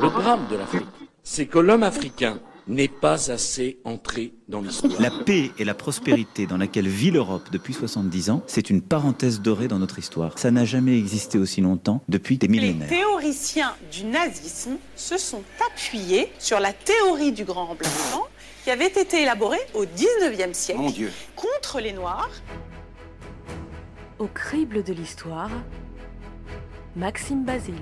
Le drame de l'Afrique, c'est que l'homme africain n'est pas assez entré dans l'histoire. La paix et la prospérité dans laquelle vit l'Europe depuis 70 ans, c'est une parenthèse dorée dans notre histoire. Ça n'a jamais existé aussi longtemps depuis des millénaires. Les théoriciens du nazisme se sont appuyés sur la théorie du grand remplacement qui avait été élaborée au 19e siècle Mon Dieu. contre les Noirs. Au crible de l'histoire, Maxime Basile.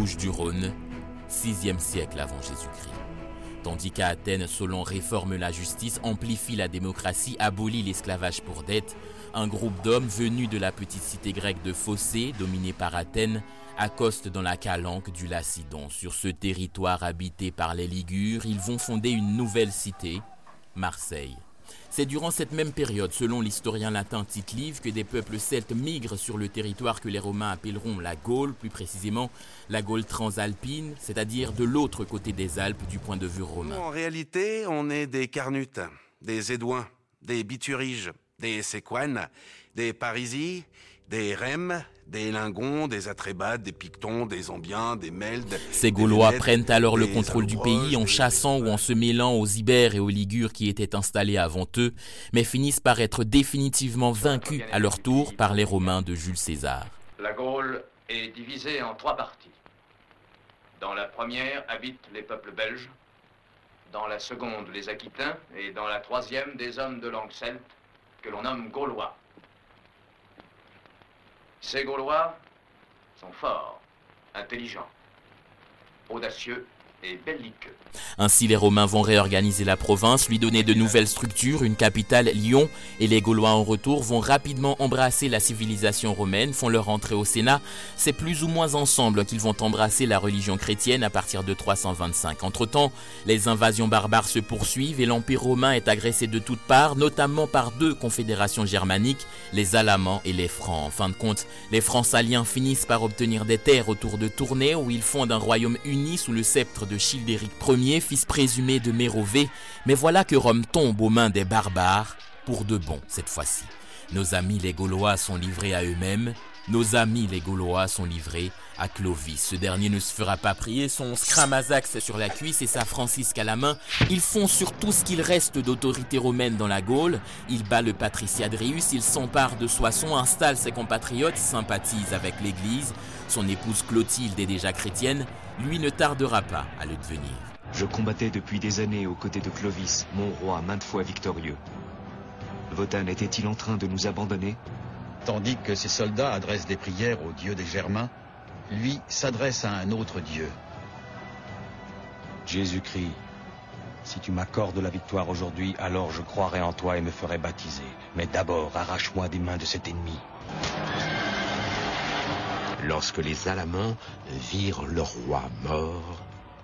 Du Rhône, 6e siècle avant Jésus-Christ. Tandis qu'à Athènes, Solon réforme la justice, amplifie la démocratie, abolit l'esclavage pour dette, un groupe d'hommes venus de la petite cité grecque de Phocée, dominée par Athènes, accoste dans la calanque du Lacidon. Sur ce territoire habité par les Ligures, ils vont fonder une nouvelle cité, Marseille. C'est durant cette même période, selon l'historien latin Tite Live, que des peuples celtes migrent sur le territoire que les Romains appelleront la Gaule, plus précisément la Gaule transalpine, c'est-à-dire de l'autre côté des Alpes du point de vue romain. En réalité, on est des Carnutes, des Édouins, des Bituriges, des Séquanes, des Parisis, des Rèmes, des Lingons, des Atrébates, des Pictons, des Ambiens, des Meldes. Ces des Gaulois prennent alors le contrôle du pays en des- chassant ou en se mêlant aux Ibères et aux Ligures qui étaient installés avant eux, mais finissent par être définitivement vaincus à leur tour par les Romains de Jules César. La Gaule est divisée en trois parties. Dans la première habitent les peuples belges, dans la seconde les Aquitains et dans la troisième des hommes de langue celte que l'on nomme Gaulois. Ces Gaulois sont forts, intelligents, audacieux et. Ainsi, les Romains vont réorganiser la province, lui donner de nouvelles structures, une capitale, Lyon, et les Gaulois en retour vont rapidement embrasser la civilisation romaine, font leur entrée au Sénat. C'est plus ou moins ensemble qu'ils vont embrasser la religion chrétienne à partir de 325. Entre-temps, les invasions barbares se poursuivent et l'Empire romain est agressé de toutes parts, notamment par deux confédérations germaniques, les Alamans et les Francs. En fin de compte, les Francs-Saliens finissent par obtenir des terres autour de Tournai où ils fondent un royaume uni sous le sceptre de Childéric Ier, fils présumé de Mérové. Mais voilà que Rome tombe aux mains des barbares, pour de bon cette fois-ci. Nos amis les Gaulois sont livrés à eux-mêmes, nos amis les Gaulois sont livrés à Clovis. Ce dernier ne se fera pas prier, son scramazax sur la cuisse et sa francisque à la main. Ils font sur tout ce qu'il reste d'autorité romaine dans la Gaule. Il bat le patriciat Drius, il s'empare de Soissons, installe ses compatriotes, sympathise avec l'Église. Son épouse Clotilde est déjà chrétienne, lui ne tardera pas à le devenir. Je combattais depuis des années aux côtés de Clovis, mon roi maintes fois victorieux. Wotan était-il en train de nous abandonner? Tandis que ses soldats adressent des prières au dieu des Germains, lui s'adresse à un autre dieu. Jésus-Christ, si tu m'accordes la victoire aujourd'hui, alors je croirai en toi et me ferai baptiser. Mais d'abord, arrache-moi des mains de cet ennemi. Lorsque les Alamans virent leur roi mort,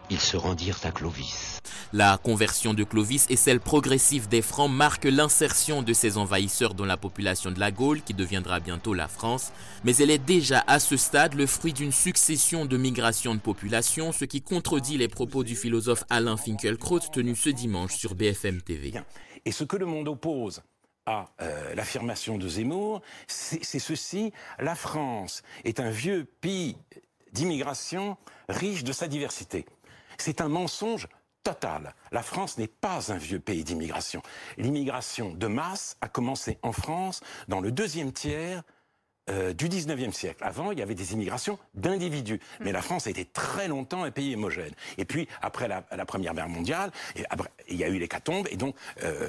ils se rendirent à Clovis. La conversion de Clovis et celle progressive des Francs marquent l'insertion de ces envahisseurs dans la population de la Gaule, qui deviendra bientôt la France, mais elle est déjà à ce stade le fruit d'une succession de migrations de population, ce qui contredit les propos du philosophe Alain Finkielkraut tenu ce dimanche sur BFM TV. Et ce que le monde oppose à euh, l'affirmation de Zemmour, c'est c'est ceci. La France est un vieux pays d'immigration riche de sa diversité. C'est un mensonge total. La France n'est pas un vieux pays d'immigration. L'immigration de masse a commencé en France dans le deuxième tiers euh, du 19e siècle. Avant, il y avait des immigrations d'individus. Mais la France a été très longtemps un pays homogène. Et puis, après la, la Première Guerre mondiale, et après, il y a eu l'hécatombe, et donc euh,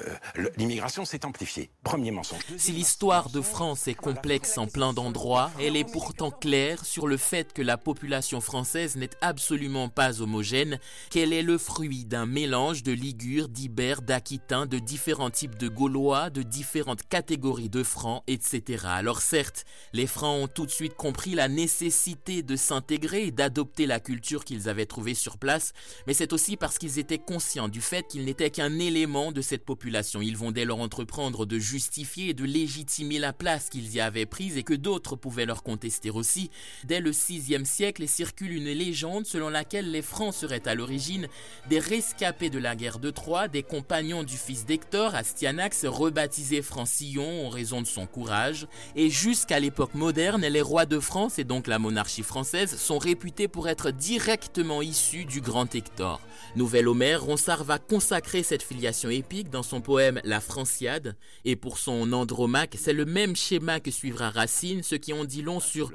l'immigration s'est amplifiée. Premier mensonge. Si l'histoire de France est complexe en plein d'endroits, elle est pourtant claire sur le fait que la population française n'est absolument pas homogène, qu'elle est le fruit d'un mélange de Ligures, d'Ibères, d'Aquitains, de différents types de Gaulois, de différentes catégories de Francs, etc. Alors certes, Les Francs ont tout de suite compris la nécessité de s'intégrer et d'adopter la culture qu'ils avaient trouvée sur place, mais c'est aussi parce qu'ils étaient conscients du fait qu'ils n'étaient qu'un élément de cette population. Ils vont dès lors entreprendre de justifier et de légitimer la place qu'ils y avaient prise et que d'autres pouvaient leur contester aussi. Dès le VIe siècle circule une légende selon laquelle les Francs seraient à l'origine des rescapés de la guerre de Troie, des compagnons du fils d'Hector, Astyanax, rebaptisé Francillon en raison de son courage, et jusqu'à l'époque moderne, les rois de France et donc la monarchie française sont réputés pour être directement issus du grand Hector. Nouvel Homère, Ronsard va consacrer cette filiation épique dans son poème La Franciade, et pour son Andromaque, c'est le même schéma que suivra Racine, ce qui en dit long sur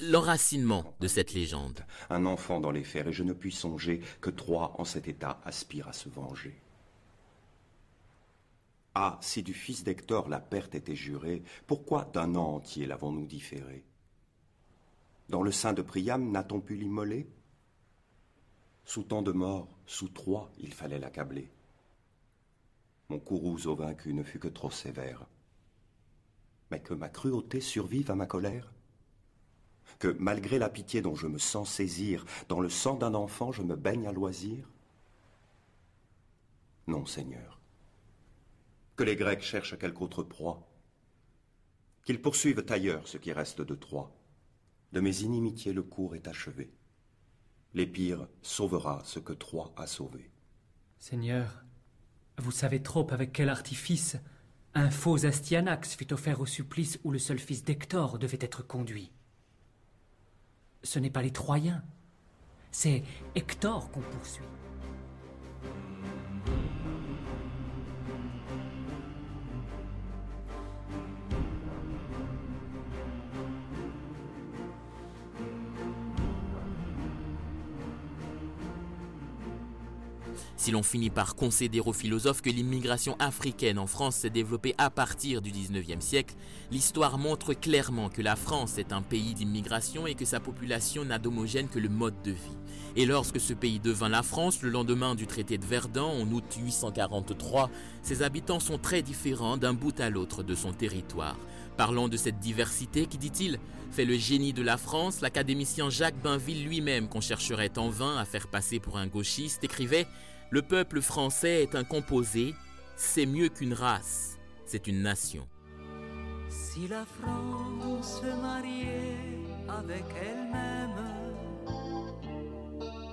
l'enracinement de cette légende. Un enfant dans les fers, et je ne puis songer que Troie en cet état aspire à se venger. Ah, si du fils d'Hector la perte était jurée, pourquoi d'un an entier l'avons-nous différé Dans le sein de Priam n'a-t-on pu l'immoler? Sous tant de morts, sous Troie, il fallait l'accabler. Mon au vaincu ne fut que trop sévère. Mais que ma cruauté survive à ma colère? Que malgré la pitié dont je me sens saisir, dans le sang d'un enfant je me baigne à loisir? Non, Seigneur que les Grecs cherchent quelque autre proie, qu'ils poursuivent ailleurs ce qui reste de Troie. De mes inimitiés le cours est achevé. L'Épire sauvera ce que Troie a sauvé. Seigneur, vous savez trop avec quel artifice un faux Astyanax fut offert au supplice où le seul fils d'Hector devait être conduit. Ce n'est pas les Troyens, c'est Hector qu'on poursuit. Si l'on finit par concéder aux philosophes que l'immigration africaine en France s'est développée à partir du 19e siècle, l'histoire montre clairement que la France est un pays d'immigration et que sa population n'a d'homogène que le mode de vie. Et lorsque ce pays devint la France, le lendemain du traité de Verdun, en août 843, ses habitants sont très différents d'un bout à l'autre de son territoire. Parlant de cette diversité qui, dit-il, fait le génie de la France, l'académicien Jacques Bainville lui-même, qu'on chercherait en vain à faire passer pour un gauchiste, écrivait le peuple français est un composé, c'est mieux qu'une race, c'est une nation. Si la France mariait avec elle-même,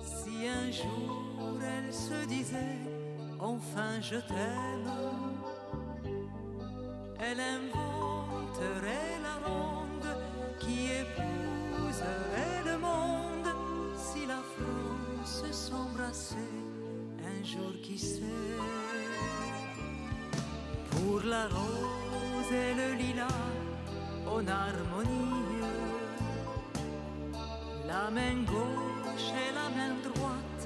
si un jour elle se disait enfin je t'aime, elle inventerait la ronde qui épouserait le monde si la France s'embrassait jour qui sait. Pour la rose et le lilas en harmonie, la main gauche et la main droite